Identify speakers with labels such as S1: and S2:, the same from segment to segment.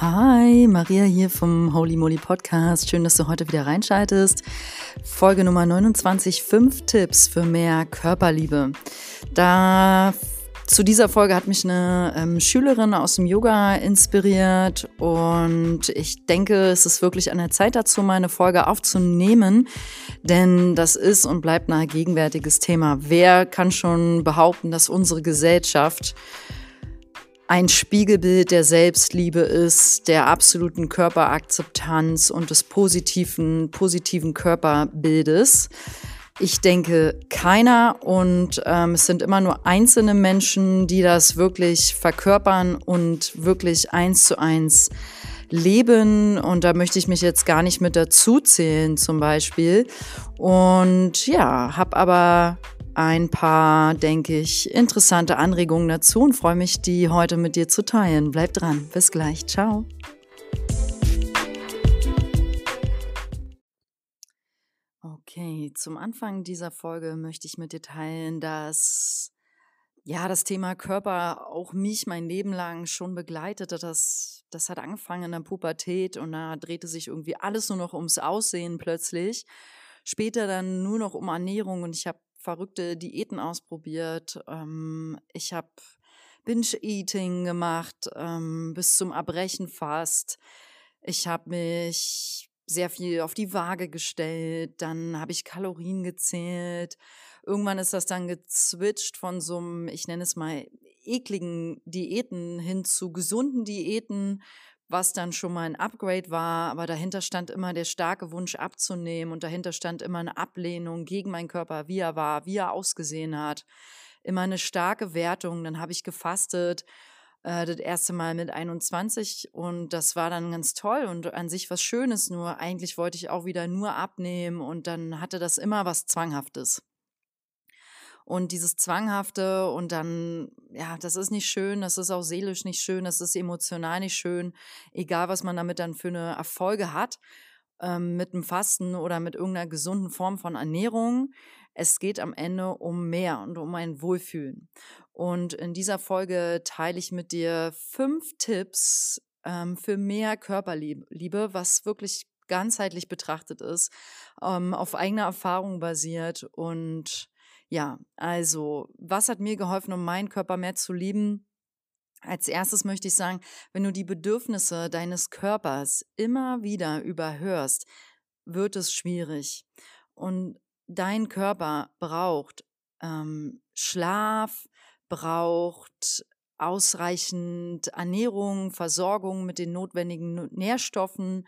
S1: Hi, Maria hier vom Holy Moly Podcast. Schön, dass du heute wieder reinschaltest. Folge Nummer 29, fünf Tipps für mehr Körperliebe. Da zu dieser Folge hat mich eine ähm, Schülerin aus dem Yoga inspiriert und ich denke, es ist wirklich an der Zeit dazu, meine Folge aufzunehmen, denn das ist und bleibt ein gegenwärtiges Thema. Wer kann schon behaupten, dass unsere Gesellschaft ein Spiegelbild der Selbstliebe ist, der absoluten Körperakzeptanz und des positiven, positiven Körperbildes. Ich denke keiner und ähm, es sind immer nur einzelne Menschen, die das wirklich verkörpern und wirklich eins zu eins leben. Und da möchte ich mich jetzt gar nicht mit dazu zählen zum Beispiel. Und ja, habe aber ein paar, denke ich, interessante Anregungen dazu und freue mich, die heute mit dir zu teilen. Bleib dran. Bis gleich. Ciao. Okay, zum Anfang dieser Folge möchte ich mit dir teilen, dass ja das Thema Körper auch mich mein Leben lang schon begleitete. Das, das hat angefangen in der Pubertät und da drehte sich irgendwie alles nur noch ums Aussehen plötzlich. Später dann nur noch um Ernährung und ich habe verrückte Diäten ausprobiert. Ähm, ich habe Binge-Eating gemacht, ähm, bis zum Erbrechen fast. Ich habe mich sehr viel auf die Waage gestellt, dann habe ich Kalorien gezählt. Irgendwann ist das dann gezwitscht von so einem, ich nenne es mal, ekligen Diäten hin zu gesunden Diäten, was dann schon mal ein Upgrade war, aber dahinter stand immer der starke Wunsch abzunehmen und dahinter stand immer eine Ablehnung gegen meinen Körper, wie er war, wie er ausgesehen hat. Immer eine starke Wertung. Dann habe ich gefastet, äh, das erste Mal mit 21 und das war dann ganz toll und an sich was Schönes, nur eigentlich wollte ich auch wieder nur abnehmen und dann hatte das immer was Zwanghaftes. Und dieses Zwanghafte und dann, ja, das ist nicht schön, das ist auch seelisch nicht schön, das ist emotional nicht schön, egal was man damit dann für eine Erfolge hat, ähm, mit dem Fasten oder mit irgendeiner gesunden Form von Ernährung. Es geht am Ende um mehr und um ein Wohlfühlen. Und in dieser Folge teile ich mit dir fünf Tipps ähm, für mehr Körperliebe, was wirklich ganzheitlich betrachtet ist, ähm, auf eigener Erfahrung basiert und ja, also, was hat mir geholfen, um meinen Körper mehr zu lieben? Als erstes möchte ich sagen, wenn du die Bedürfnisse deines Körpers immer wieder überhörst, wird es schwierig. Und dein Körper braucht ähm, Schlaf, braucht ausreichend Ernährung, Versorgung mit den notwendigen Nährstoffen.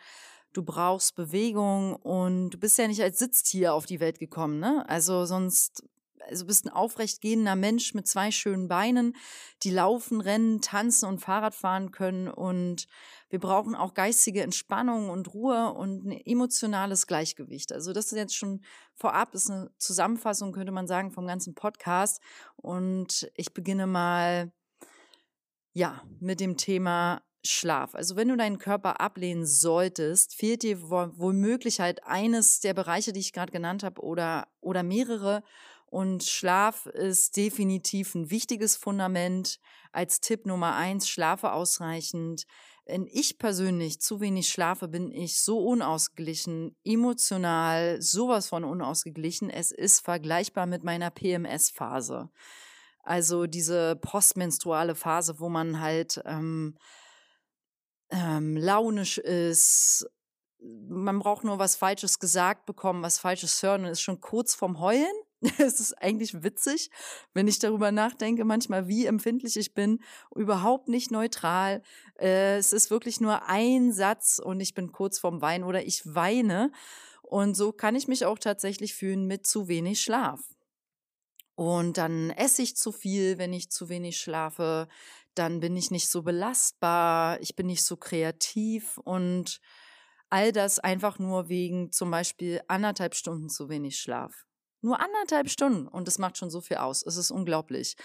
S1: Du brauchst Bewegung und du bist ja nicht als Sitztier auf die Welt gekommen, ne? Also sonst also bist ein aufrecht gehender Mensch mit zwei schönen Beinen, die laufen, rennen, tanzen und Fahrrad fahren können. Und wir brauchen auch geistige Entspannung und Ruhe und ein emotionales Gleichgewicht. Also das ist jetzt schon vorab, ist eine Zusammenfassung, könnte man sagen, vom ganzen Podcast. Und ich beginne mal, ja, mit dem Thema Schlaf. Also wenn du deinen Körper ablehnen solltest, fehlt dir womöglich halt eines der Bereiche, die ich gerade genannt habe, oder, oder mehrere. Und Schlaf ist definitiv ein wichtiges Fundament. Als Tipp Nummer eins, schlafe ausreichend. Wenn ich persönlich zu wenig schlafe, bin ich so unausgeglichen, emotional, sowas von unausgeglichen. Es ist vergleichbar mit meiner PMS-Phase. Also diese postmenstruale Phase, wo man halt ähm, ähm, launisch ist, man braucht nur was Falsches gesagt bekommen, was Falsches hören und ist schon kurz vorm Heulen. es ist eigentlich witzig, wenn ich darüber nachdenke, manchmal, wie empfindlich ich bin, überhaupt nicht neutral. Äh, es ist wirklich nur ein Satz und ich bin kurz vorm Weinen oder ich weine. Und so kann ich mich auch tatsächlich fühlen mit zu wenig Schlaf. Und dann esse ich zu viel, wenn ich zu wenig schlafe. Dann bin ich nicht so belastbar, ich bin nicht so kreativ und all das einfach nur wegen zum Beispiel anderthalb Stunden zu wenig Schlaf. Nur anderthalb Stunden und das macht schon so viel aus. Es ist unglaublich.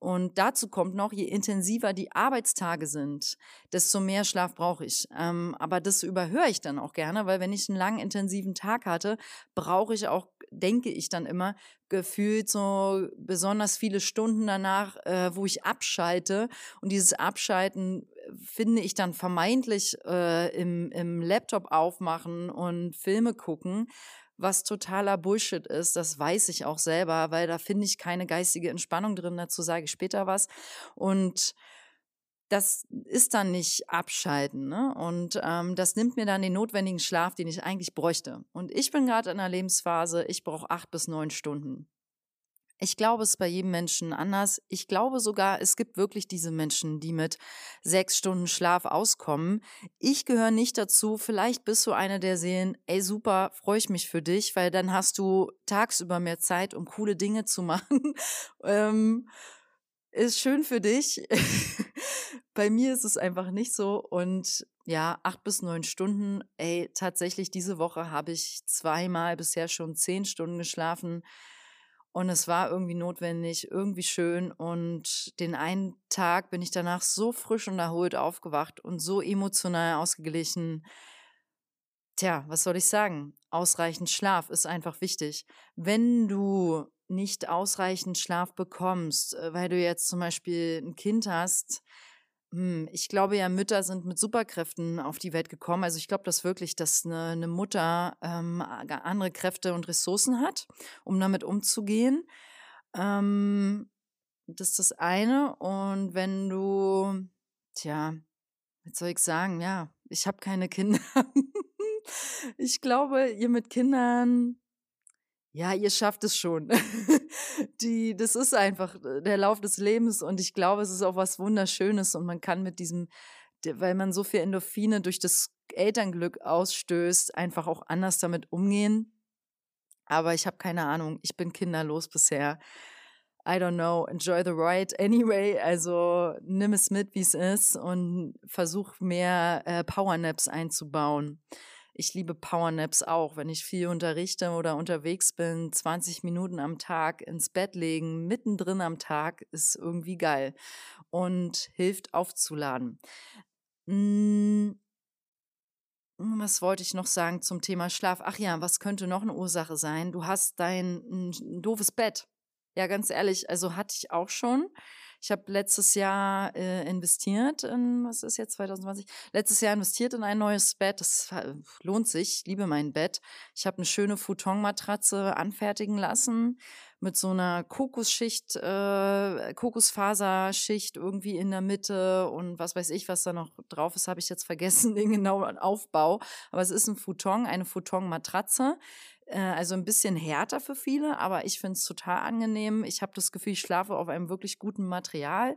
S1: Und dazu kommt noch, je intensiver die Arbeitstage sind, desto mehr Schlaf brauche ich. Ähm, aber das überhöre ich dann auch gerne, weil wenn ich einen langen, intensiven Tag hatte, brauche ich auch, denke ich dann immer, gefühlt so besonders viele Stunden danach, äh, wo ich abschalte. Und dieses Abschalten finde ich dann vermeintlich äh, im, im Laptop aufmachen und Filme gucken, was totaler Bullshit ist. Das weiß ich auch selber, weil da finde ich keine geistige Entspannung drin. Dazu sage ich später was. Und das ist dann nicht abschalten. Ne? Und ähm, das nimmt mir dann den notwendigen Schlaf, den ich eigentlich bräuchte. Und ich bin gerade in einer Lebensphase, ich brauche acht bis neun Stunden. Ich glaube, es ist bei jedem Menschen anders. Ich glaube sogar, es gibt wirklich diese Menschen, die mit sechs Stunden Schlaf auskommen. Ich gehöre nicht dazu. Vielleicht bist du eine der Seelen, ey super, freue ich mich für dich, weil dann hast du tagsüber mehr Zeit, um coole Dinge zu machen. ähm, ist schön für dich. bei mir ist es einfach nicht so. Und ja, acht bis neun Stunden. Ey, tatsächlich diese Woche habe ich zweimal bisher schon zehn Stunden geschlafen. Und es war irgendwie notwendig, irgendwie schön. Und den einen Tag bin ich danach so frisch und erholt aufgewacht und so emotional ausgeglichen. Tja, was soll ich sagen? Ausreichend Schlaf ist einfach wichtig. Wenn du nicht ausreichend Schlaf bekommst, äh, weil du jetzt zum Beispiel ein Kind hast, hm, ich glaube ja, Mütter sind mit Superkräften auf die Welt gekommen. Also ich glaube das wirklich, dass eine, eine Mutter ähm, andere Kräfte und Ressourcen hat, um damit umzugehen. Ähm, das ist das eine. Und wenn du, tja, was soll ich sagen? Ja, ich habe keine Kinder. ich glaube, ihr mit Kindern ja, ihr schafft es schon. Die, das ist einfach äh, der Lauf des Lebens und ich glaube, es ist auch was Wunderschönes und man kann mit diesem, weil man so viel Endorphine durch das Elternglück ausstößt, einfach auch anders damit umgehen. Aber ich habe keine Ahnung, ich bin kinderlos bisher. I don't know, enjoy the ride anyway. Also nimm es mit, wie es ist und versuch mehr äh, Powernaps einzubauen. Ich liebe Powernaps auch, wenn ich viel unterrichte oder unterwegs bin, 20 Minuten am Tag ins Bett legen, mittendrin am Tag, ist irgendwie geil und hilft aufzuladen. Hm, was wollte ich noch sagen zum Thema Schlaf? Ach ja, was könnte noch eine Ursache sein? Du hast dein ein doofes Bett. Ja, ganz ehrlich, also hatte ich auch schon. Ich habe letztes Jahr äh, investiert in, was ist jetzt 2020? Letztes Jahr investiert in ein neues Bett. Das lohnt sich. Ich liebe mein Bett. Ich habe eine schöne Futonmatratze anfertigen lassen mit so einer Kokosschicht, äh, Kokosfaserschicht irgendwie in der Mitte und was weiß ich, was da noch drauf ist, habe ich jetzt vergessen, den genauen Aufbau. Aber es ist ein Futon, eine Futon-Matratze. Äh, also ein bisschen härter für viele, aber ich finde es total angenehm. Ich habe das Gefühl, ich schlafe auf einem wirklich guten Material.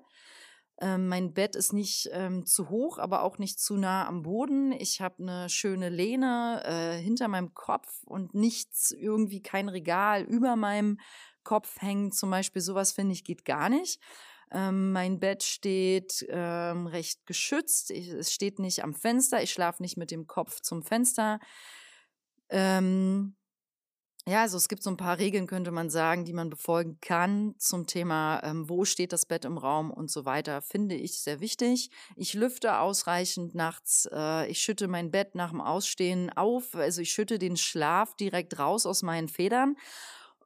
S1: Ähm, mein Bett ist nicht ähm, zu hoch, aber auch nicht zu nah am Boden. Ich habe eine schöne Lehne äh, hinter meinem Kopf und nichts, irgendwie kein Regal über meinem Kopf hängen. Zum Beispiel sowas finde ich geht gar nicht. Ähm, mein Bett steht ähm, recht geschützt. Ich, es steht nicht am Fenster. Ich schlafe nicht mit dem Kopf zum Fenster. Ähm, ja, also es gibt so ein paar Regeln, könnte man sagen, die man befolgen kann zum Thema, ähm, wo steht das Bett im Raum und so weiter, finde ich sehr wichtig. Ich lüfte ausreichend nachts. Äh, ich schütte mein Bett nach dem Ausstehen auf. Also ich schütte den Schlaf direkt raus aus meinen Federn.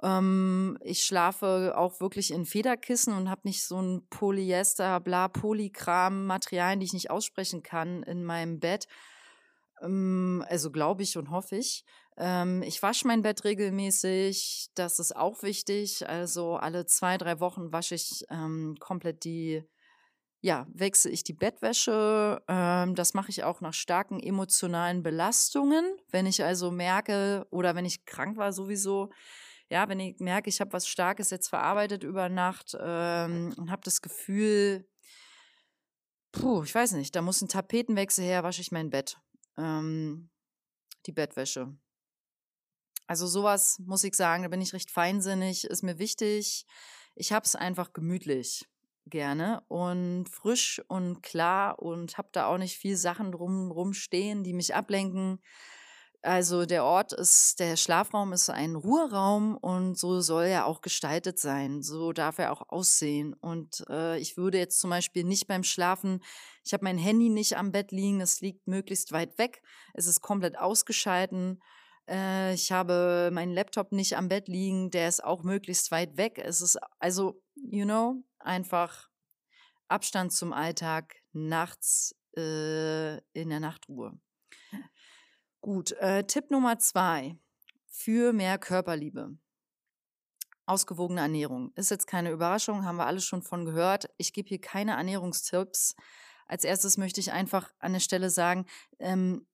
S1: Ähm, ich schlafe auch wirklich in Federkissen und habe nicht so ein Polyester, bla, Polykram, Materialien, die ich nicht aussprechen kann in meinem Bett. Ähm, also glaube ich und hoffe ich. Ähm, ich wasche mein Bett regelmäßig. Das ist auch wichtig. Also alle zwei, drei Wochen wasche ich ähm, komplett die, ja, wechsle ich die Bettwäsche. Ähm, das mache ich auch nach starken emotionalen Belastungen. Wenn ich also merke oder wenn ich krank war sowieso, ja, wenn ich merke, ich habe was Starkes jetzt verarbeitet über Nacht ähm, und habe das Gefühl, puh, ich weiß nicht, da muss ein Tapetenwechsel her, wasche ich mein Bett. Ähm, die Bettwäsche. Also sowas muss ich sagen, da bin ich recht feinsinnig, ist mir wichtig. Ich habe es einfach gemütlich gerne und frisch und klar und habe da auch nicht viel Sachen drum rumstehen, die mich ablenken. Also der Ort ist, der Schlafraum ist ein Ruheraum und so soll er auch gestaltet sein. So darf er auch aussehen. Und äh, ich würde jetzt zum Beispiel nicht beim Schlafen, ich habe mein Handy nicht am Bett liegen, das liegt möglichst weit weg. Es ist komplett ausgeschalten. Äh, ich habe meinen Laptop nicht am Bett liegen, der ist auch möglichst weit weg. Es ist also, you know, einfach Abstand zum Alltag nachts äh, in der Nachtruhe. Gut, äh, Tipp Nummer zwei für mehr Körperliebe. Ausgewogene Ernährung. Ist jetzt keine Überraschung, haben wir alles schon von gehört. Ich gebe hier keine Ernährungstipps. Als erstes möchte ich einfach an der Stelle sagen, ähm,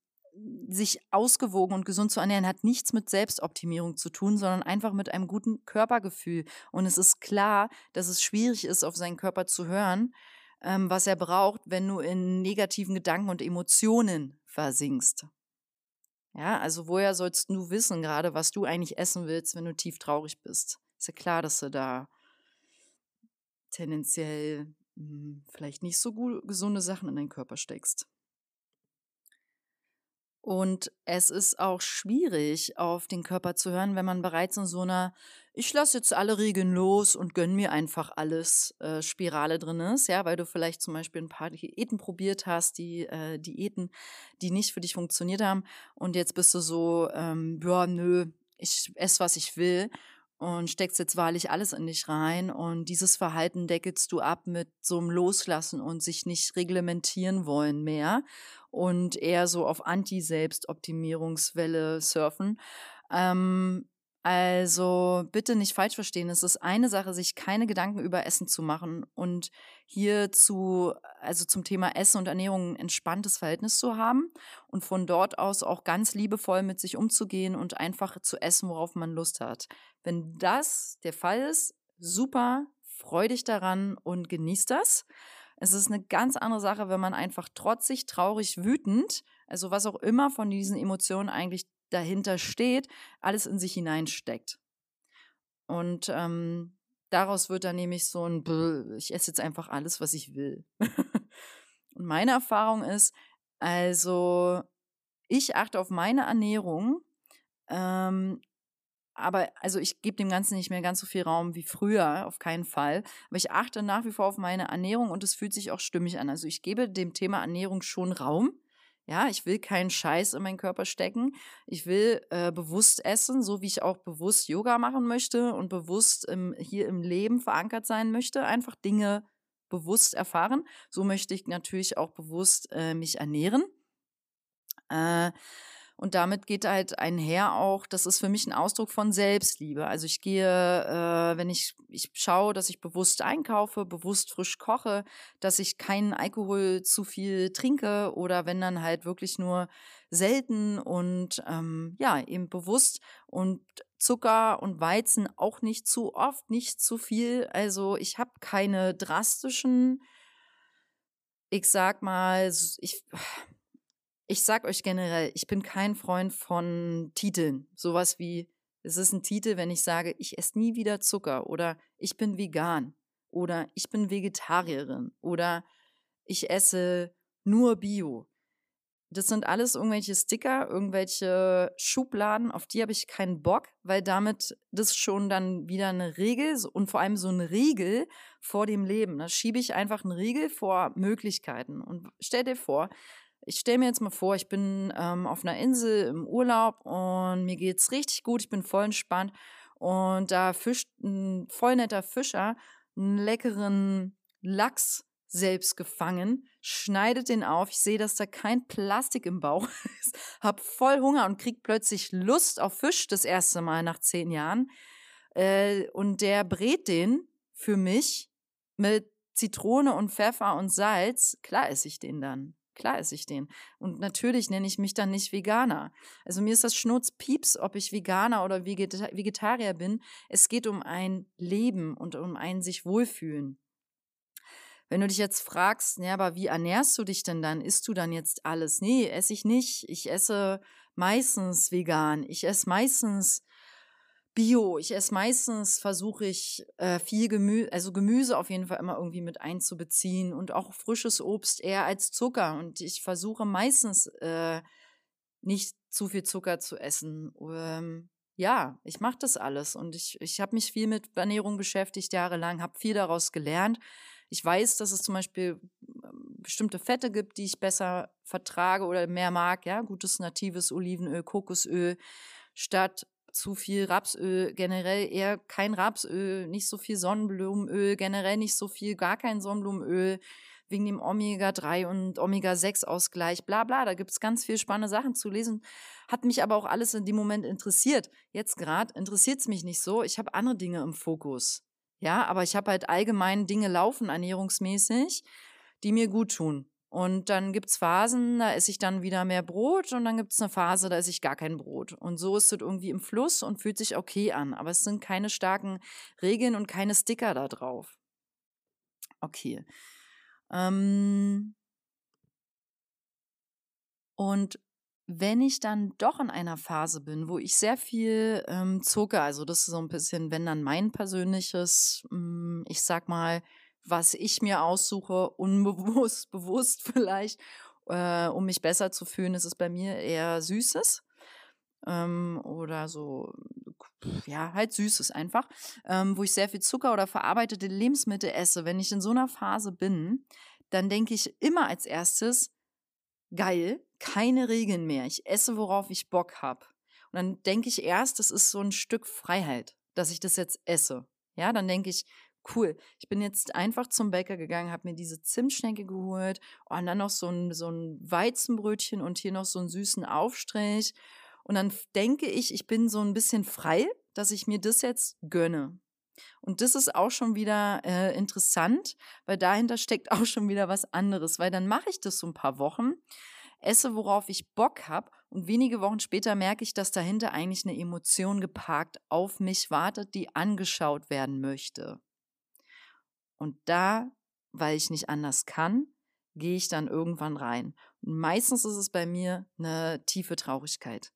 S1: sich ausgewogen und gesund zu ernähren hat nichts mit Selbstoptimierung zu tun, sondern einfach mit einem guten Körpergefühl. Und es ist klar, dass es schwierig ist, auf seinen Körper zu hören, ähm, was er braucht, wenn du in negativen Gedanken und Emotionen versinkst. Ja, also woher sollst du wissen gerade, was du eigentlich essen willst, wenn du tief traurig bist? Ist ja klar, dass du da tendenziell mh, hm, vielleicht nicht so gut, gesunde Sachen in deinen Körper steckst. Und es ist auch schwierig, auf den Körper zu hören, wenn man bereits in so einer ich lasse jetzt alle Regeln los und gönn mir einfach alles äh, Spirale drin ist, ja, weil du vielleicht zum Beispiel ein paar Diäten probiert hast, die äh, Diäten, die nicht für dich funktioniert haben. Und jetzt bist du so, ähm, ja, nö, ich esse, was ich will und steckst jetzt wahrlich alles in dich rein. Und dieses Verhalten deckelst du ab mit so einem Loslassen und sich nicht reglementieren wollen mehr und eher so auf Anti-Selbstoptimierungswelle surfen. Ähm, also bitte nicht falsch verstehen. Es ist eine Sache, sich keine Gedanken über Essen zu machen und hier zu, also zum Thema Essen und Ernährung ein entspanntes Verhältnis zu haben und von dort aus auch ganz liebevoll mit sich umzugehen und einfach zu essen, worauf man Lust hat. Wenn das der Fall ist, super, freu dich daran und genieß das. Es ist eine ganz andere Sache, wenn man einfach trotzig, traurig, wütend, also was auch immer von diesen Emotionen eigentlich dahinter steht, alles in sich hineinsteckt. Und ähm, daraus wird dann nämlich so ein, ich esse jetzt einfach alles, was ich will. Und meine Erfahrung ist, also ich achte auf meine Ernährung, ähm, aber also ich gebe dem Ganzen nicht mehr ganz so viel Raum wie früher, auf keinen Fall. Aber ich achte nach wie vor auf meine Ernährung und es fühlt sich auch stimmig an. Also ich gebe dem Thema Ernährung schon Raum. Ja, ich will keinen Scheiß in meinen Körper stecken. Ich will äh, bewusst essen, so wie ich auch bewusst Yoga machen möchte und bewusst im, hier im Leben verankert sein möchte. Einfach Dinge bewusst erfahren. So möchte ich natürlich auch bewusst äh, mich ernähren. Äh, und damit geht halt einher auch, das ist für mich ein Ausdruck von Selbstliebe. Also ich gehe, äh, wenn ich, ich schaue, dass ich bewusst einkaufe, bewusst frisch koche, dass ich keinen Alkohol zu viel trinke oder wenn dann halt wirklich nur selten und ähm, ja, eben bewusst und Zucker und Weizen auch nicht zu oft, nicht zu viel. Also ich habe keine drastischen, ich sag mal, ich ich sag euch generell, ich bin kein Freund von Titeln. Sowas wie, es ist ein Titel, wenn ich sage, ich esse nie wieder Zucker oder ich bin vegan oder ich bin Vegetarierin oder ich esse nur Bio. Das sind alles irgendwelche Sticker, irgendwelche Schubladen, auf die habe ich keinen Bock, weil damit das schon dann wieder eine Regel und vor allem so ein Riegel vor dem Leben. Da schiebe ich einfach einen Riegel vor Möglichkeiten. Und stell dir vor, ich stelle mir jetzt mal vor, ich bin ähm, auf einer Insel im Urlaub und mir geht's richtig gut, ich bin voll entspannt und da fischt ein voll netter Fischer einen leckeren Lachs selbst gefangen, schneidet den auf. Ich sehe, dass da kein Plastik im Bauch ist, hab voll Hunger und krieg plötzlich Lust auf Fisch das erste Mal nach zehn Jahren. Äh, und der brät den für mich mit Zitrone und Pfeffer und Salz. Klar esse ich den dann. Klar esse ich den. Und natürlich nenne ich mich dann nicht Veganer. Also mir ist das Schnurzpieps, ob ich Veganer oder Vegetarier bin. Es geht um ein Leben und um ein sich wohlfühlen. Wenn du dich jetzt fragst, ja, aber wie ernährst du dich denn dann? Isst du dann jetzt alles? Nee, esse ich nicht. Ich esse meistens vegan. Ich esse meistens Bio. Ich esse meistens, versuche ich äh, viel Gemüse, also Gemüse auf jeden Fall immer irgendwie mit einzubeziehen und auch frisches Obst eher als Zucker. Und ich versuche meistens äh, nicht zu viel Zucker zu essen. Ähm, ja, ich mache das alles und ich, ich habe mich viel mit Ernährung beschäftigt jahrelang, habe viel daraus gelernt. Ich weiß, dass es zum Beispiel ähm, bestimmte Fette gibt, die ich besser vertrage oder mehr mag. Ja, gutes natives Olivenöl, Kokosöl statt zu viel Rapsöl, generell eher kein Rapsöl, nicht so viel Sonnenblumenöl, generell nicht so viel, gar kein Sonnenblumenöl wegen dem Omega-3 und Omega-6-Ausgleich, bla bla. Da gibt es ganz viel spannende Sachen zu lesen. Hat mich aber auch alles in dem Moment interessiert. Jetzt gerade interessiert es mich nicht so. Ich habe andere Dinge im Fokus. Ja, aber ich habe halt allgemein Dinge laufen, ernährungsmäßig, die mir gut tun. Und dann gibt es Phasen, da esse ich dann wieder mehr Brot und dann gibt es eine Phase, da esse ich gar kein Brot. Und so ist es irgendwie im Fluss und fühlt sich okay an. Aber es sind keine starken Regeln und keine Sticker da drauf. Okay. Ähm und wenn ich dann doch in einer Phase bin, wo ich sehr viel ähm, Zucker, also das ist so ein bisschen, wenn dann mein persönliches, ähm, ich sag mal, was ich mir aussuche, unbewusst, bewusst vielleicht, äh, um mich besser zu fühlen, ist es bei mir eher Süßes ähm, oder so, ja, halt Süßes einfach, ähm, wo ich sehr viel Zucker oder verarbeitete Lebensmittel esse. Wenn ich in so einer Phase bin, dann denke ich immer als erstes, geil, keine Regeln mehr. Ich esse, worauf ich Bock habe. Und dann denke ich erst, das ist so ein Stück Freiheit, dass ich das jetzt esse. Ja, dann denke ich, cool, ich bin jetzt einfach zum Bäcker gegangen, habe mir diese Zimtschnecke geholt und dann noch so ein, so ein Weizenbrötchen und hier noch so einen süßen Aufstrich. Und dann denke ich, ich bin so ein bisschen frei, dass ich mir das jetzt gönne. Und das ist auch schon wieder äh, interessant, weil dahinter steckt auch schon wieder was anderes, weil dann mache ich das so ein paar Wochen, esse, worauf ich Bock habe und wenige Wochen später merke ich, dass dahinter eigentlich eine Emotion geparkt auf mich wartet, die angeschaut werden möchte. Und da, weil ich nicht anders kann, gehe ich dann irgendwann rein. Und meistens ist es bei mir eine tiefe Traurigkeit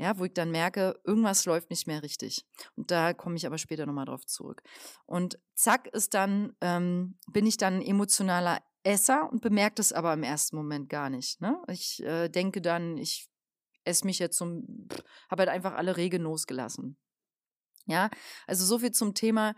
S1: ja, wo ich dann merke, irgendwas läuft nicht mehr richtig. Und da komme ich aber später nochmal drauf zurück. Und zack ist dann, ähm, bin ich dann emotionaler Esser und bemerke das aber im ersten Moment gar nicht. Ne? Ich äh, denke dann, ich esse mich jetzt zum, habe halt einfach alle Regeln losgelassen. Ja, also so viel zum Thema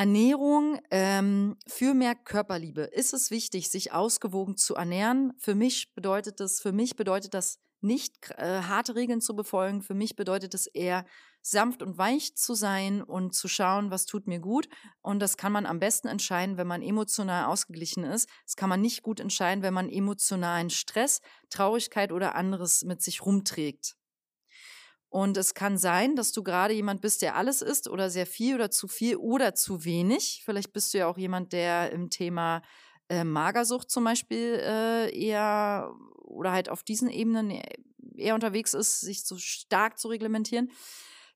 S1: Ernährung ähm, für mehr Körperliebe. Ist es wichtig, sich ausgewogen zu ernähren? Für mich bedeutet das, für mich bedeutet das nicht äh, harte Regeln zu befolgen. Für mich bedeutet es eher, sanft und weich zu sein und zu schauen, was tut mir gut. Und das kann man am besten entscheiden, wenn man emotional ausgeglichen ist. Das kann man nicht gut entscheiden, wenn man emotionalen Stress, Traurigkeit oder anderes mit sich rumträgt. Und es kann sein, dass du gerade jemand bist, der alles isst oder sehr viel oder zu viel oder zu wenig. Vielleicht bist du ja auch jemand, der im Thema äh, Magersucht zum Beispiel äh, eher oder halt auf diesen Ebenen e-, eher unterwegs ist, sich so stark zu reglementieren,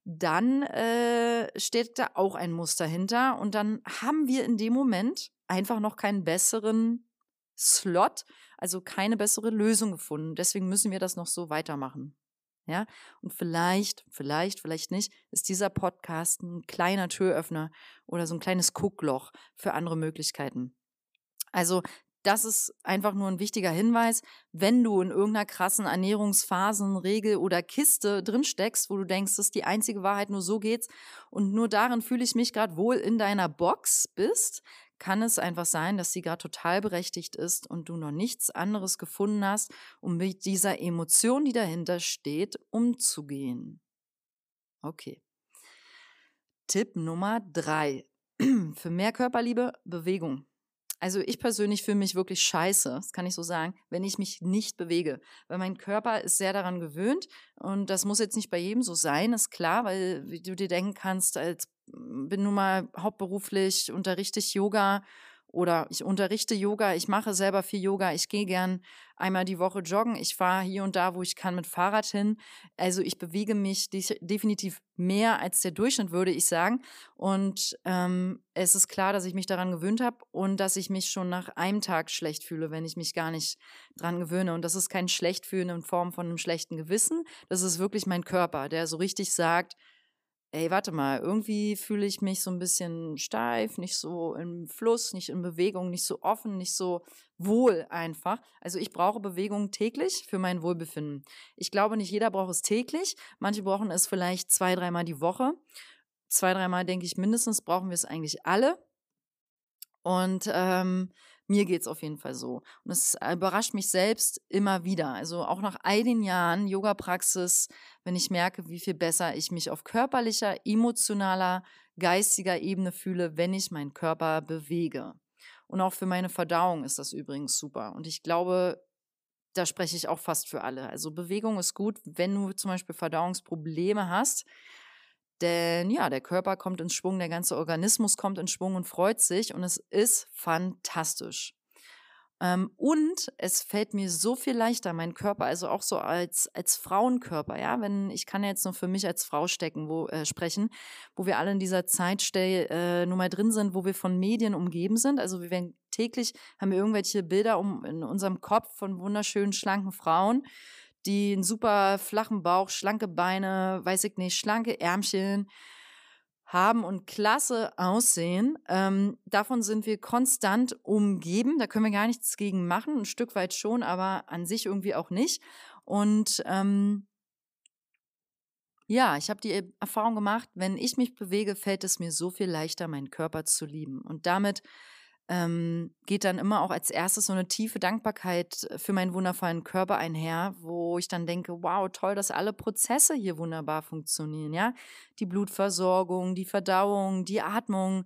S1: dann äh, steht da auch ein Muster hinter und dann haben wir in dem Moment einfach noch keinen besseren Slot, also keine bessere Lösung gefunden. Deswegen müssen wir das noch so weitermachen. Ja, und vielleicht, vielleicht, vielleicht nicht, ist dieser Podcast ein kleiner Türöffner oder so ein kleines Guckloch für andere Möglichkeiten. Also das ist einfach nur ein wichtiger Hinweis, wenn du in irgendeiner krassen Ernährungsphasen, Regel oder Kiste drinsteckst, wo du denkst, das ist die einzige Wahrheit, nur so geht's und nur darin fühle ich mich gerade wohl in deiner Box bist, kann es einfach sein, dass sie gerade total berechtigt ist und du noch nichts anderes gefunden hast, um mit dieser Emotion, die dahinter steht, umzugehen. Okay. Tipp Nummer drei. Für mehr Körperliebe, Bewegung. Also ich persönlich fühle mich wirklich scheiße, das kann ich so sagen, wenn ich mich nicht bewege. Weil mein Körper ist sehr daran gewöhnt und das muss jetzt nicht bei jedem so sein, ist klar, weil du dir denken kannst, als bin nun mal hauptberuflich, unterrichte ich Yoga oder ich unterrichte Yoga, ich mache selber viel Yoga, ich gehe gern einmal die Woche joggen, ich fahre hier und da, wo ich kann, mit Fahrrad hin. Also ich bewege mich definitiv mehr als der Durchschnitt, würde ich sagen. Und ähm, es ist klar, dass ich mich daran gewöhnt habe und dass ich mich schon nach einem Tag schlecht fühle, wenn ich mich gar nicht dran gewöhne. Und das ist kein Schlechtfühlen in Form von einem schlechten Gewissen. Das ist wirklich mein Körper, der so richtig sagt, ey, warte mal, irgendwie fühle ich mich so ein bisschen steif, nicht so im Fluss, nicht in Bewegung, nicht so offen, nicht so wohl einfach. Also ich brauche Bewegung täglich für mein Wohlbefinden. Ich glaube, nicht jeder braucht es täglich. Manche brauchen es vielleicht zwei, dreimal die Woche. Zwei, dreimal denke ich mindestens brauchen wir es eigentlich alle. Und ähm, mir geht es auf jeden Fall so. Und es überrascht mich selbst immer wieder. Also auch nach all den Jahren Yoga-Praxis, wenn ich merke, wie viel besser ich mich auf körperlicher, emotionaler, geistiger Ebene fühle, wenn ich meinen Körper bewege. Und auch für meine Verdauung ist das übrigens super. Und ich glaube, da spreche ich auch fast für alle. Also Bewegung ist gut, wenn du zum Beispiel Verdauungsprobleme hast. Denn ja, der Körper kommt in Schwung, der ganze Organismus kommt in Schwung und freut sich und es ist fantastisch. Ähm, und es fällt mir so viel leichter, mein Körper, also auch so als, als Frauenkörper, ja, wenn, ich kann ja jetzt nur für mich als Frau stecken, wo, äh, sprechen, wo wir alle in dieser Zeit äh, nur mal drin sind, wo wir von Medien umgeben sind. Also wir werden täglich, haben wir irgendwelche Bilder um, in unserem Kopf von wunderschönen, schlanken Frauen, die einen super flachen Bauch, schlanke Beine, weiß ich nicht, schlanke Ärmchen, haben und klasse aussehen. Ähm, davon sind wir konstant umgeben. Da können wir gar nichts gegen machen. Ein Stück weit schon, aber an sich irgendwie auch nicht. Und ähm, ja, ich habe die Erfahrung gemacht, wenn ich mich bewege, fällt es mir so viel leichter, meinen Körper zu lieben. Und damit ähm, geht dann immer auch als erstes so eine tiefe Dankbarkeit für meinen wundervollen Körper einher, wo ich dann denke, wow, toll, dass alle Prozesse hier wunderbar funktionieren, ja. Die Blutversorgung, die Verdauung, die Atmung,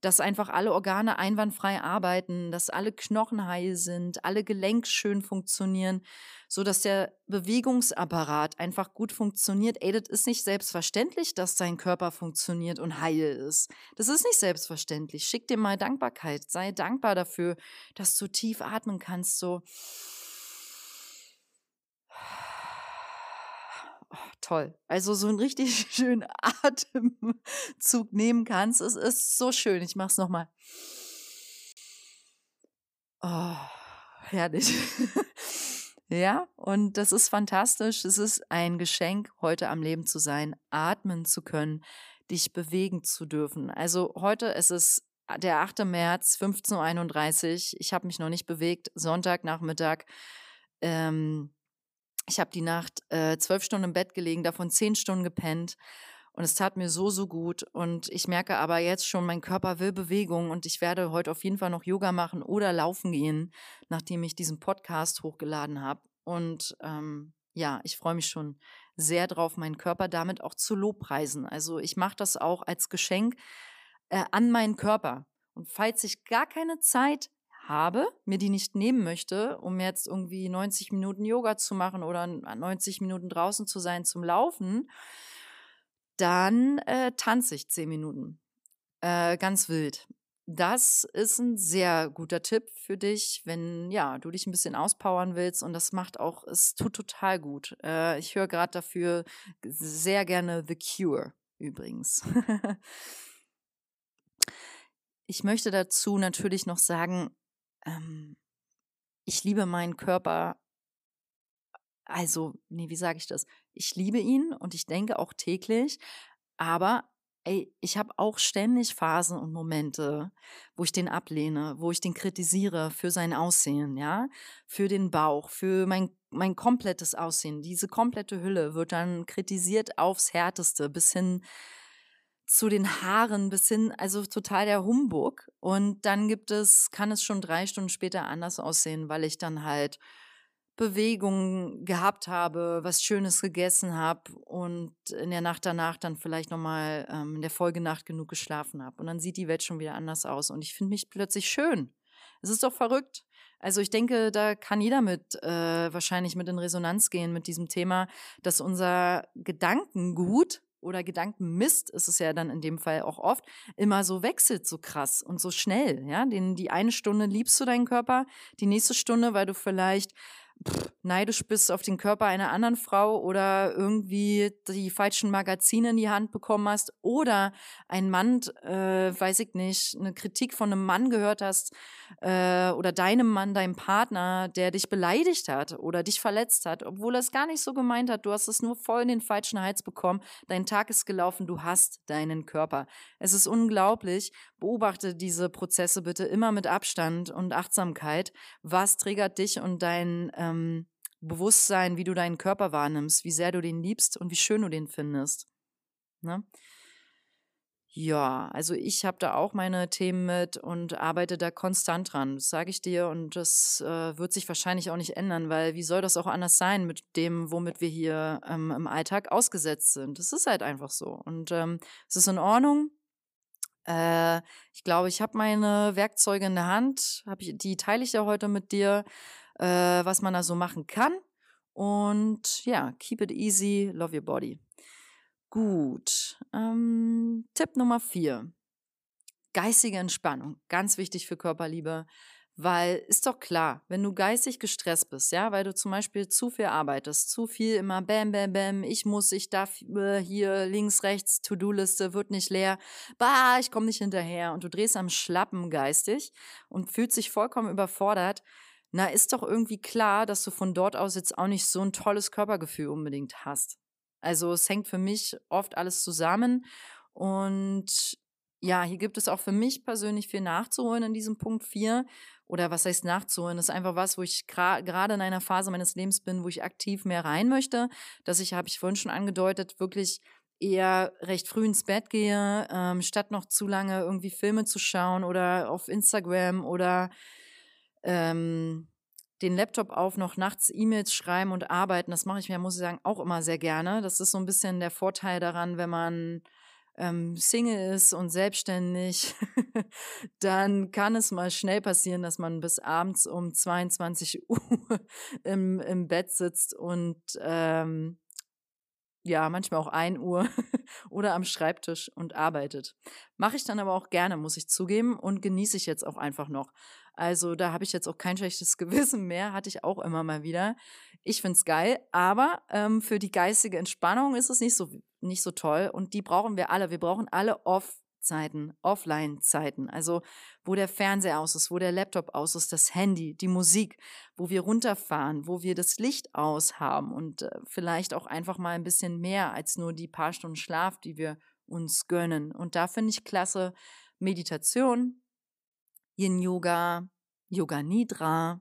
S1: dass einfach alle Organe einwandfrei arbeiten, dass alle Knochen heil sind, alle Gelenke schön funktionieren, so dass der Bewegungsapparat einfach gut funktioniert. Ey, das ist nicht selbstverständlich, dass dein Körper funktioniert und heil ist. Das ist nicht selbstverständlich. Schick dir mal Dankbarkeit. Sei dankbar dafür, dass du tief atmen kannst, so oh, toll. Also so einen richtig schönen Atemzug nehmen kannst. Es ist so schön. Ich mache es nochmal. Oh, herrlich. ja, und das ist fantastisch. Es ist ein Geschenk, heute am Leben zu sein, atmen zu können, dich bewegen zu dürfen. Also heute es ist der 8. März, 15.31 Uhr. Ich habe mich noch nicht bewegt. Sonntagnachmittag. Ähm, ich habe die Nacht äh, zwölf Stunden im Bett gelegen, davon zehn Stunden gepennt. Und es tat mir so, so gut. Und ich merke aber jetzt schon, mein Körper will Bewegung und ich werde heute auf jeden Fall noch Yoga machen oder laufen gehen, nachdem ich diesen Podcast hochgeladen habe. Und ähm, ja, ich freue mich schon sehr drauf, meinen Körper damit auch zu lobpreisen. Also ich mache das auch als Geschenk äh, an meinen Körper. Und falls ich gar keine Zeit habe, mir die nicht nehmen möchte, um jetzt irgendwie 90 Minuten Yoga zu machen oder 90 Minuten draußen zu sein zum Laufen, dann äh, tanze ich 10 Minuten. Äh, ganz wild. Das ist ein sehr guter Tipp für dich, wenn ja, du dich ein bisschen auspowern willst und das macht auch, es tut total gut. Äh, ich höre gerade dafür sehr gerne The Cure übrigens. ich möchte dazu natürlich noch sagen, ähm, ich liebe meinen Körper. Also, nee, wie sage ich das? Ich liebe ihn und ich denke auch täglich, aber ey, ich habe auch ständig Phasen und Momente, wo ich den ablehne, wo ich den kritisiere für sein Aussehen, ja, für den Bauch, für mein, mein komplettes Aussehen. Diese komplette Hülle wird dann kritisiert aufs Härteste, bis hin zu den Haaren bis hin, also total der Humbug. Und dann gibt es, kann es schon drei Stunden später anders aussehen, weil ich dann halt Bewegungen gehabt habe, was Schönes gegessen habe und in der Nacht danach dann vielleicht nochmal ähm, in der Folgenacht genug geschlafen habe. Und dann sieht die Welt schon wieder anders aus und ich finde mich plötzlich schön. Es ist doch verrückt. Also ich denke, da kann jeder mit äh, wahrscheinlich mit in Resonanz gehen mit diesem Thema, dass unser Gedankengut oder Gedankenmist ist es ja dann in dem Fall auch oft, immer so wechselt so krass und so schnell. Ja, Den, die eine Stunde liebst du deinen Körper, die nächste Stunde, weil du vielleicht neidisch bist auf den Körper einer anderen Frau oder irgendwie die falschen Magazine in die Hand bekommen hast oder ein Mann, äh, weiß ich nicht, eine Kritik von einem Mann gehört hast äh, oder deinem Mann, deinem Partner, der dich beleidigt hat oder dich verletzt hat, obwohl er es gar nicht so gemeint hat. Du hast es nur voll in den falschen Hals bekommen. Dein Tag ist gelaufen. Du hast deinen Körper. Es ist unglaublich. Beobachte diese Prozesse bitte immer mit Abstand und Achtsamkeit. Was triggert dich und dein ähm, Bewusstsein, wie du deinen Körper wahrnimmst, wie sehr du den liebst und wie schön du den findest. Ne? Ja, also ich habe da auch meine Themen mit und arbeite da konstant dran, das sage ich dir. Und das äh, wird sich wahrscheinlich auch nicht ändern, weil wie soll das auch anders sein mit dem, womit wir hier ähm, im Alltag ausgesetzt sind? Das ist halt einfach so. Und ähm, es ist in Ordnung. Äh, ich glaube, ich habe meine Werkzeuge in der Hand, ich, die teile ich ja heute mit dir, äh, was man da so machen kann. Und ja, keep it easy, love your body. Gut. Ähm, Tipp Nummer vier. Geistige Entspannung. Ganz wichtig für Körperliebe. Weil ist doch klar, wenn du geistig gestresst bist, ja, weil du zum Beispiel zu viel arbeitest, zu viel immer bam, bam, bam, ich muss, ich darf äh, hier links, rechts, To-Do-Liste wird nicht leer, bah, ich komme nicht hinterher und du drehst am Schlappen geistig und fühlst dich vollkommen überfordert, na, ist doch irgendwie klar, dass du von dort aus jetzt auch nicht so ein tolles Körpergefühl unbedingt hast. Also es hängt für mich oft alles zusammen. Und ja, hier gibt es auch für mich persönlich viel nachzuholen in diesem Punkt 4. Oder was heißt nachzuholen? Das ist einfach was, wo ich gerade in einer Phase meines Lebens bin, wo ich aktiv mehr rein möchte. Dass ich, habe ich vorhin schon angedeutet, wirklich eher recht früh ins Bett gehe, ähm, statt noch zu lange irgendwie Filme zu schauen oder auf Instagram oder ähm, den Laptop auf, noch nachts E-Mails schreiben und arbeiten. Das mache ich mir, muss ich sagen, auch immer sehr gerne. Das ist so ein bisschen der Vorteil daran, wenn man ähm, Single ist und selbstständig, dann kann es mal schnell passieren, dass man bis abends um 22 Uhr im, im Bett sitzt und ähm, ja, manchmal auch 1 Uhr oder am Schreibtisch und arbeitet. Mache ich dann aber auch gerne, muss ich zugeben, und genieße ich jetzt auch einfach noch. Also da habe ich jetzt auch kein schlechtes Gewissen mehr, hatte ich auch immer mal wieder. Ich finde es geil, aber ähm, für die geistige Entspannung ist es nicht so, nicht so toll und die brauchen wir alle. Wir brauchen alle Off-Zeiten, Offline-Zeiten, also wo der Fernseher aus ist, wo der Laptop aus ist, das Handy, die Musik, wo wir runterfahren, wo wir das Licht aus haben und äh, vielleicht auch einfach mal ein bisschen mehr als nur die paar Stunden Schlaf, die wir uns gönnen. Und da finde ich klasse Meditation, Yin Yoga, Yoga Nidra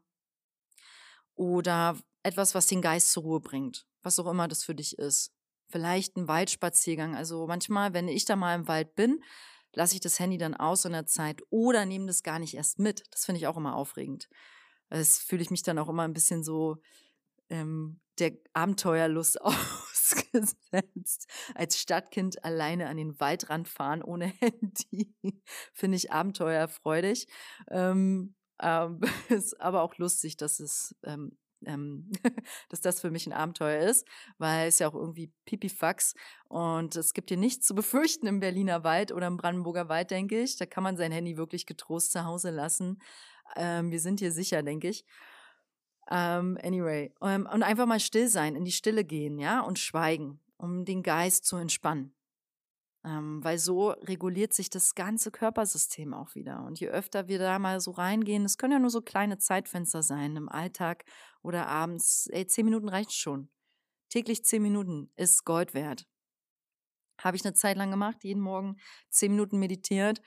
S1: oder etwas, was den Geist zur Ruhe bringt, was auch immer das für dich ist. Vielleicht ein Waldspaziergang. Also manchmal, wenn ich da mal im Wald bin, lasse ich das Handy dann aus in der Zeit oder nehme das gar nicht erst mit. Das finde ich auch immer aufregend. Das fühle ich mich dann auch immer ein bisschen so ähm, der Abenteuerlust ausgesetzt. Als Stadtkind alleine an den Waldrand fahren ohne Handy finde ich abenteuerfreudig. Ähm, ähm, ist aber auch lustig, dass es ähm, ähm, dass das für mich ein Abenteuer ist, weil es ja auch irgendwie Pipifax und es gibt hier nichts zu befürchten im Berliner Wald oder im Brandenburger Wald, denke ich. Da kann man sein Handy wirklich getrost zu Hause lassen. Ähm, wir sind hier sicher, denke ich. Um, anyway, um, und einfach mal still sein, in die Stille gehen, ja, und schweigen, um den Geist zu entspannen. Um, weil so reguliert sich das ganze Körpersystem auch wieder. Und je öfter wir da mal so reingehen, es können ja nur so kleine Zeitfenster sein im Alltag oder abends, ey, zehn Minuten reicht schon. Täglich zehn Minuten ist Gold wert. Habe ich eine Zeit lang gemacht, jeden Morgen zehn Minuten meditiert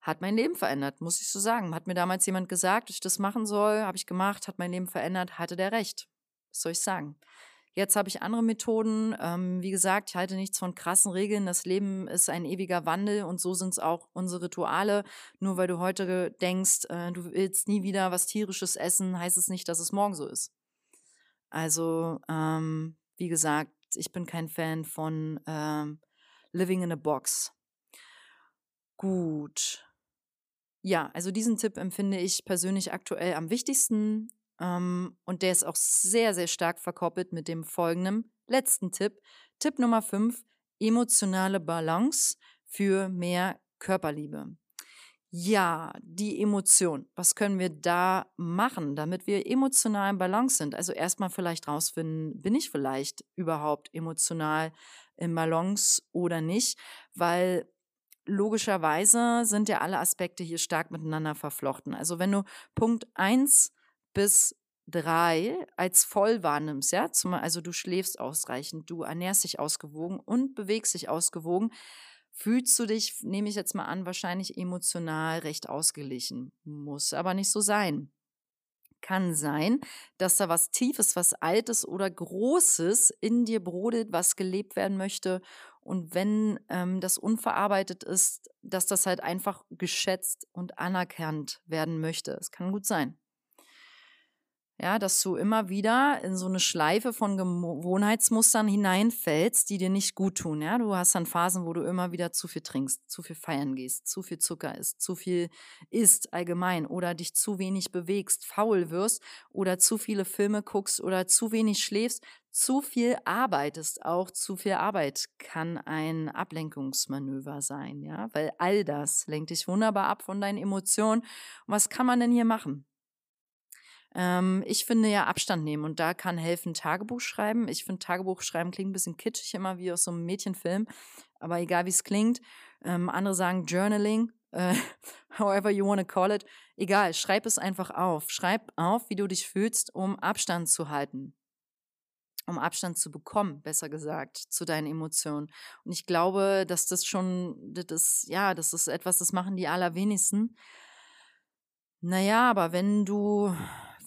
S1: hat mein Leben verändert, muss ich so sagen. Hat mir damals jemand gesagt, dass ich das machen soll, habe ich gemacht, hat mein Leben verändert, hatte der recht. Was soll ich sagen? Jetzt habe ich andere Methoden. Ähm, wie gesagt, ich halte nichts von krassen Regeln. Das Leben ist ein ewiger Wandel und so sind es auch unsere Rituale. Nur weil du heute denkst, äh, du willst nie wieder was Tierisches essen, heißt es nicht, dass es morgen so ist. Also, ähm, wie gesagt, ich bin kein Fan von ähm, Living in a Box. Gut. Ja, also diesen Tipp empfinde ich persönlich aktuell am wichtigsten. Ähm, und der ist auch sehr, sehr stark verkoppelt mit dem folgenden letzten Tipp. Tipp Nummer 5, emotionale Balance für mehr Körperliebe. Ja, die Emotion. Was können wir da machen, damit wir emotional im Balance sind? Also erstmal vielleicht rausfinden, bin ich vielleicht überhaupt emotional im Balance oder nicht? Weil logischerweise sind ja alle Aspekte hier stark miteinander verflochten. Also wenn du Punkt 1 bis 3 als voll wahrnimmst, ja, zum, also du schläfst ausreichend, du ernährst dich ausgewogen und bewegst dich ausgewogen, fühlst du dich, nehme ich jetzt mal an, wahrscheinlich emotional recht ausgeglichen. Muss aber nicht so sein kann sein, dass da was Tiefes, was Altes oder Großes in dir brodelt, was gelebt werden möchte Und wenn ähm, das unverarbeitet ist, dass das halt einfach geschätzt und anerkannt werden möchte. Es kann gut sein. Ja, dass du immer wieder in so eine Schleife von Gewohnheitsmustern hineinfällst, die dir nicht gut tun. Ja, du hast dann Phasen, wo du immer wieder zu viel trinkst, zu viel feiern gehst, zu viel Zucker isst, zu viel isst allgemein oder dich zu wenig bewegst, faul wirst oder zu viele Filme guckst oder zu wenig schläfst, zu viel arbeitest. Auch zu viel Arbeit kann ein Ablenkungsmanöver sein, ja, weil all das lenkt dich wunderbar ab von deinen Emotionen. Und was kann man denn hier machen? Ähm, ich finde ja Abstand nehmen und da kann helfen Tagebuch schreiben. Ich finde Tagebuch schreiben klingt ein bisschen kitschig immer wie aus so einem Mädchenfilm, aber egal wie es klingt. Ähm, andere sagen Journaling, äh, however you want to call it. Egal, schreib es einfach auf. Schreib auf, wie du dich fühlst, um Abstand zu halten um Abstand zu bekommen, besser gesagt, zu deinen Emotionen. Und ich glaube, dass das schon, das ist, ja, das ist etwas, das machen die allerwenigsten. Naja, aber wenn du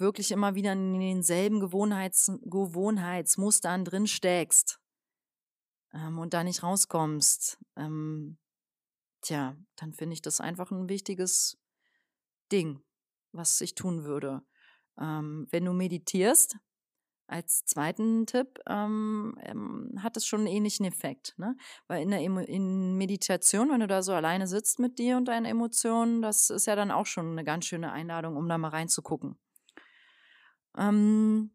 S1: wirklich immer wieder in denselben Gewohnheits Gewohnheitsmustern drin steckst ähm, und da nicht rauskommst, ähm, tja, dann finde ich das einfach ein wichtiges Ding, was ich tun würde. Ähm, wenn du meditierst, als zweiten Tipp ähm, ähm, hat es schon einen ähnlichen Effekt. Ne? Weil in der Emo in Meditation, wenn du da so alleine sitzt mit dir und deinen Emotionen, das ist ja dann auch schon eine ganz schöne Einladung, um da mal reinzugucken. Ähm,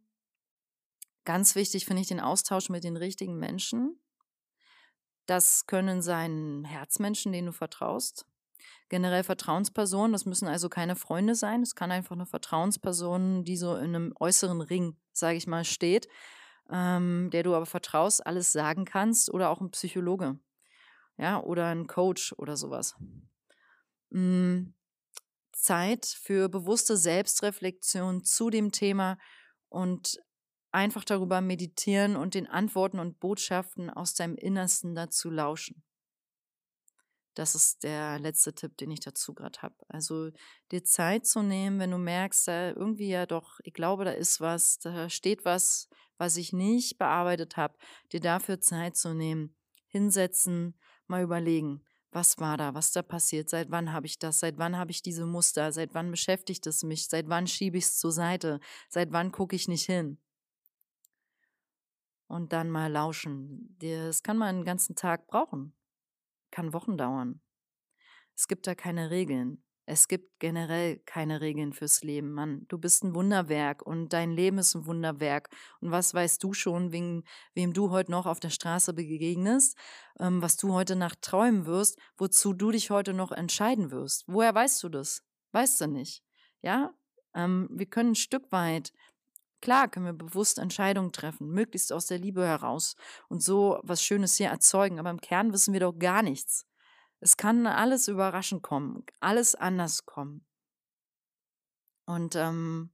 S1: ganz wichtig finde ich den Austausch mit den richtigen Menschen. Das können sein Herzmenschen, denen du vertraust. Generell Vertrauenspersonen, das müssen also keine Freunde sein. Es kann einfach eine Vertrauensperson, die so in einem äußeren Ring, sage ich mal, steht, ähm, der du aber vertraust, alles sagen kannst. Oder auch ein Psychologe. Ja, oder ein Coach oder sowas. Mhm. Zeit für bewusste Selbstreflexion zu dem Thema und einfach darüber meditieren und den Antworten und Botschaften aus deinem Innersten dazu lauschen. Das ist der letzte Tipp, den ich dazu gerade habe. Also dir Zeit zu nehmen, wenn du merkst, da irgendwie ja doch, ich glaube, da ist was, da steht was, was ich nicht bearbeitet habe, dir dafür Zeit zu nehmen, hinsetzen, mal überlegen, was war da, was da passiert, seit wann habe ich das, seit wann habe ich diese Muster, seit wann beschäftigt es mich, seit wann schiebe ich es zur Seite, seit wann gucke ich nicht hin. Und dann mal lauschen. Das kann man einen ganzen Tag brauchen, kann Wochen dauern. Es gibt da keine Regeln. Es gibt generell keine Regeln fürs Leben, Mann. Du bist ein Wunderwerk und dein Leben ist ein Wunderwerk. Und was weißt du schon, wem, wem du heute noch auf der Straße begegnest, ähm, was du heute Nacht träumen wirst, wozu du dich heute noch entscheiden wirst? Woher weißt du das? Weißt du nicht. Ja? Ähm, wir können ein Stück weit Klar können wir bewusst Entscheidungen treffen, möglichst aus der Liebe heraus und so was Schönes hier erzeugen, aber im Kern wissen wir doch gar nichts. Es kann alles überraschend kommen, alles anders kommen. Und ähm,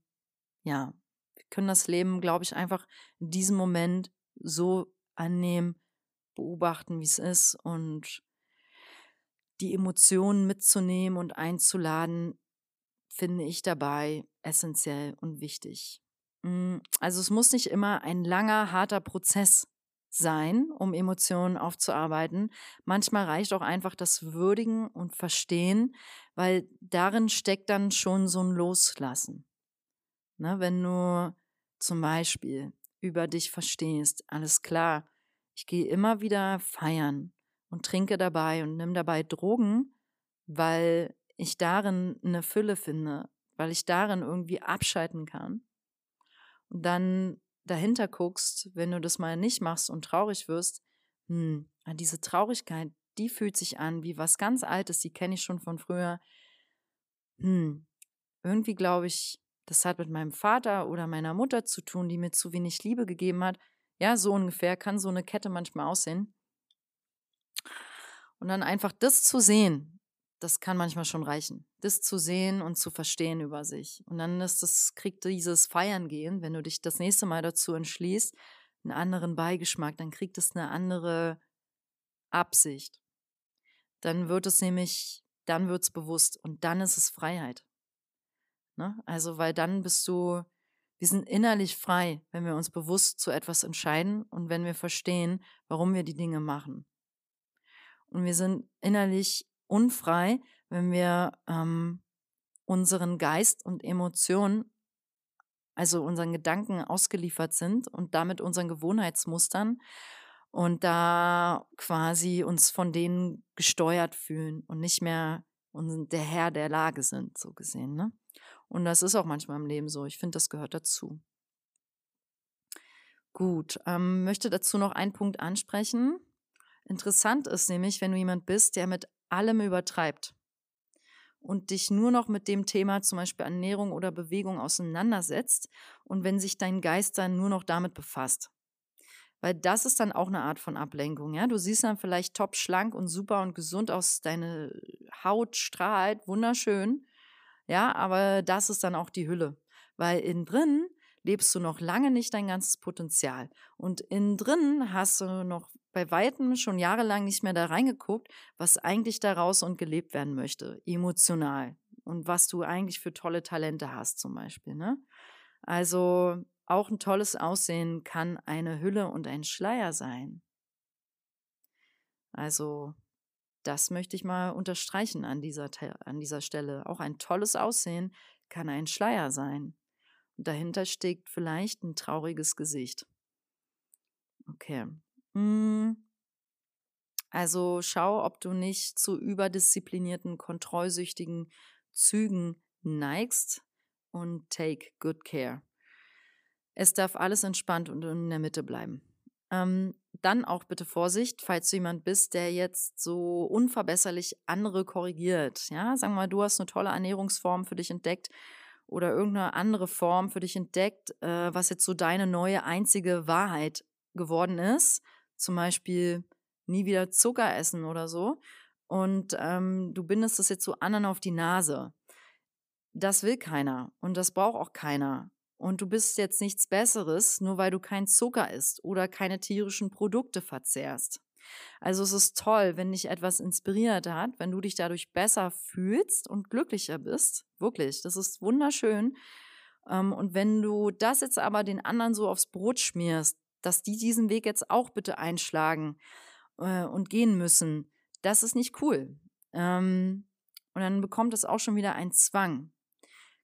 S1: ja, wir können das Leben, glaube ich, einfach in diesem Moment so annehmen, beobachten, wie es ist und die Emotionen mitzunehmen und einzuladen, finde ich dabei essentiell und wichtig. Hm, also es muss nicht immer ein langer, harter Prozess sein, um Emotionen aufzuarbeiten. Manchmal reicht auch einfach das Würdigen und Verstehen, weil darin steckt dann schon so ein Loslassen. Ne, wenn du zum Beispiel über dich verstehst, alles klar, ich gehe immer wieder feiern und trinke dabei und nimm dabei Drogen, weil ich darin eine Fülle finde, weil ich darin irgendwie abschalten kann. Und dann dahinter guckst, wenn du das mal nicht machst und traurig wirst, hm, diese Traurigkeit, die fühlt sich an wie was ganz Altes, die kenne ich schon von früher. Hm, irgendwie glaube ich, das hat mit meinem Vater oder meiner Mutter zu tun, die mir zu wenig Liebe gegeben hat. Ja, so ungefähr kann so eine Kette manchmal aussehen. Und dann einfach das zu sehen, das kann manchmal schon reichen. Das zu sehen und zu verstehen über sich. Und dann ist das, kriegt dieses Feiern gehen, wenn du dich das nächste Mal dazu entschließt, einen anderen Beigeschmack, dann kriegt es eine andere Absicht. Dann wird es nämlich, dann wird es bewusst und dann ist es Freiheit. Ne? Also, weil dann bist du, wir sind innerlich frei, wenn wir uns bewusst zu etwas entscheiden und wenn wir verstehen, warum wir die Dinge machen. Und wir sind innerlich unfrei, wenn wir ähm, unseren Geist und Emotionen, also unseren Gedanken ausgeliefert sind und damit unseren Gewohnheitsmustern und da quasi uns von denen gesteuert fühlen und nicht mehr der Herr der Lage sind, so gesehen. Ne? Und das ist auch manchmal im Leben so. Ich finde, das gehört dazu. Gut, ähm, möchte dazu noch einen Punkt ansprechen. Interessant ist nämlich, wenn du jemand bist, der mit allem übertreibt und dich nur noch mit dem Thema zum Beispiel Ernährung oder Bewegung auseinandersetzt und wenn sich dein Geist dann nur noch damit befasst. Weil das ist dann auch eine Art von Ablenkung. Ja? Du siehst dann vielleicht top schlank und super und gesund aus, deine Haut strahlt, wunderschön. Ja, aber das ist dann auch die Hülle. Weil innen drin lebst du noch lange nicht dein ganzes Potenzial. Und innen drin hast du noch bei weitem schon jahrelang nicht mehr da reingeguckt, was eigentlich daraus und gelebt werden möchte, emotional. Und was du eigentlich für tolle Talente hast, zum Beispiel. Ne? Also auch ein tolles Aussehen kann eine Hülle und ein Schleier sein. Also das möchte ich mal unterstreichen an dieser, an dieser Stelle. Auch ein tolles Aussehen kann ein Schleier sein. Und dahinter steckt vielleicht ein trauriges Gesicht. Okay. Hm. Also schau, ob du nicht zu überdisziplinierten, kontrollsüchtigen Zügen neigst und take good care. Es darf alles entspannt und in der Mitte bleiben. Ähm, dann auch bitte Vorsicht, falls du jemand bist, der jetzt so unverbesserlich andere korrigiert. Ja, sagen mal, du hast eine tolle Ernährungsform für dich entdeckt oder irgendeine andere Form für dich entdeckt, äh, was jetzt so deine neue einzige Wahrheit geworden ist. Zum Beispiel nie wieder Zucker essen oder so. Und ähm, du bindest das jetzt so anderen auf die Nase. Das will keiner und das braucht auch keiner. Und du bist jetzt nichts Besseres, nur weil du kein Zucker isst oder keine tierischen Produkte verzehrst. Also es ist toll, wenn dich etwas inspiriert hat, wenn du dich dadurch besser fühlst und glücklicher bist. Wirklich, das ist wunderschön. Ähm, und wenn du das jetzt aber den anderen so aufs Brot schmierst, dass die diesen Weg jetzt auch bitte einschlagen äh, und gehen müssen, das ist nicht cool. Ähm, und dann bekommt es auch schon wieder einen Zwang.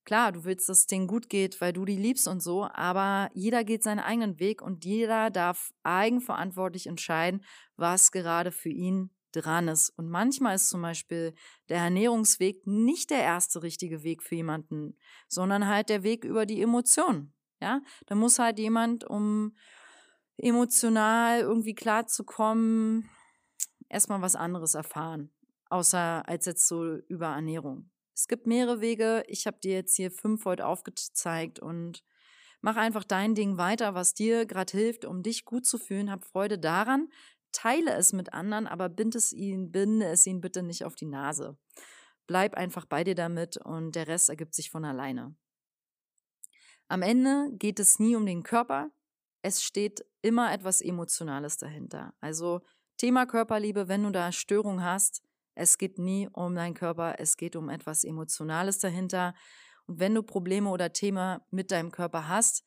S1: Klar, du willst, dass es denen gut geht, weil du die liebst und so, aber jeder geht seinen eigenen Weg und jeder darf eigenverantwortlich entscheiden, was gerade für ihn dran ist. Und manchmal ist zum Beispiel der Ernährungsweg nicht der erste richtige Weg für jemanden, sondern halt der Weg über die Emotionen. Ja, da muss halt jemand, um emotional irgendwie klarzukommen, erstmal was anderes erfahren, außer als jetzt so über Ernährung. Es gibt mehrere Wege. Ich habe dir jetzt hier fünf heute aufgezeigt und mach einfach dein Ding weiter, was dir gerade hilft, um dich gut zu fühlen. Hab Freude daran. Teile es mit anderen, aber bind es ihnen, binde es ihnen bitte nicht auf die Nase. Bleib einfach bei dir damit und der Rest ergibt sich von alleine. Am Ende geht es nie um den Körper. Es steht immer etwas Emotionales dahinter. Also Thema Körperliebe, wenn du da Störungen hast, es geht nie um deinen Körper, es geht um etwas Emotionales dahinter. Und wenn du Probleme oder Themen mit deinem Körper hast,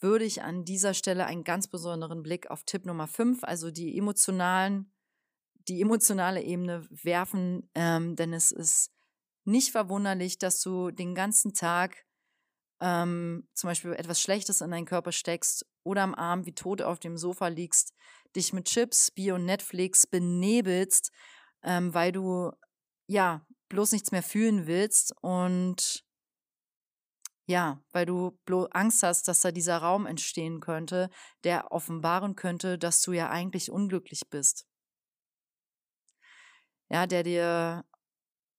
S1: würde ich an dieser Stelle einen ganz besonderen Blick auf Tipp Nummer 5, also die emotionalen, die emotionale Ebene werfen, ähm, denn es ist nicht verwunderlich, dass du den ganzen Tag ähm, zum Beispiel etwas Schlechtes in deinen Körper steckst oder am Abend wie tot auf dem Sofa liegst, dich mit Chips, Bier und Netflix benebelst ähm, weil du ja bloß nichts mehr fühlen willst und ja, weil du bloß Angst hast, dass da dieser Raum entstehen könnte, der offenbaren könnte, dass du ja eigentlich unglücklich bist. Ja, der dir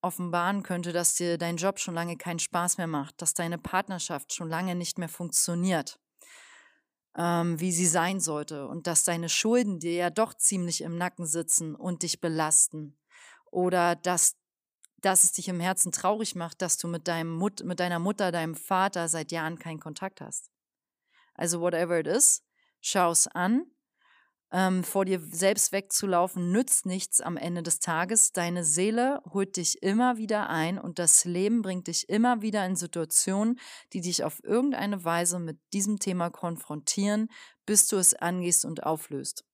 S1: offenbaren könnte, dass dir dein Job schon lange keinen Spaß mehr macht, dass deine Partnerschaft schon lange nicht mehr funktioniert, ähm, wie sie sein sollte und dass deine Schulden dir ja doch ziemlich im Nacken sitzen und dich belasten oder dass, dass es dich im Herzen traurig macht, dass du mit, deinem Mut, mit deiner Mutter, deinem Vater seit Jahren keinen Kontakt hast. Also whatever it is, schau es an. Ähm, vor dir selbst wegzulaufen nützt nichts am Ende des Tages. Deine Seele holt dich immer wieder ein und das Leben bringt dich immer wieder in Situationen, die dich auf irgendeine Weise mit diesem Thema konfrontieren, bis du es angehst und auflöst.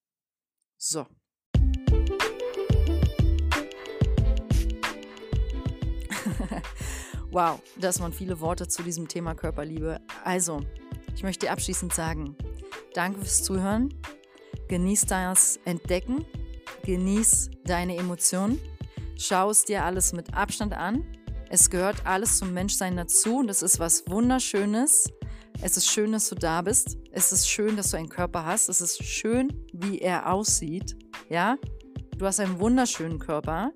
S1: So. wow, das waren viele Worte zu diesem Thema Körperliebe. Also, ich möchte dir abschließend sagen, danke fürs Zuhören. Genieß das Entdecken. Genieß deine Emotionen. Schau es dir alles mit Abstand an. Es gehört alles zum Menschsein dazu und es ist was Wunderschönes. Es ist schön, dass du da bist. Es ist schön, dass du einen Körper hast. Es ist schön, wie er aussieht. Ja? Du hast einen wunderschönen Körper.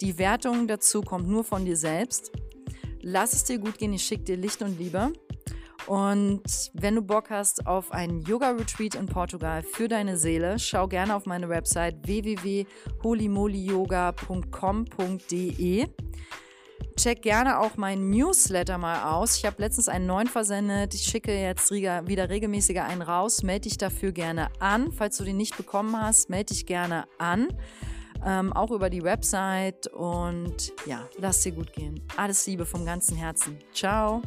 S1: Die Wertung dazu kommt nur von dir selbst. Lass es dir gut gehen. Ich schicke dir Licht und Liebe. Und wenn du Bock hast auf einen Yoga-Retreat in Portugal für deine Seele, schau gerne auf meine Website www.holymolyoga.com.de. Check gerne auch meinen Newsletter mal aus. Ich habe letztens einen neuen versendet. Ich schicke jetzt wieder regelmäßiger einen raus. Melde dich dafür gerne an. Falls du den nicht bekommen hast, melde dich gerne an. Ähm, auch über die Website. Und ja, lass dir gut gehen. Alles Liebe vom ganzen Herzen. Ciao.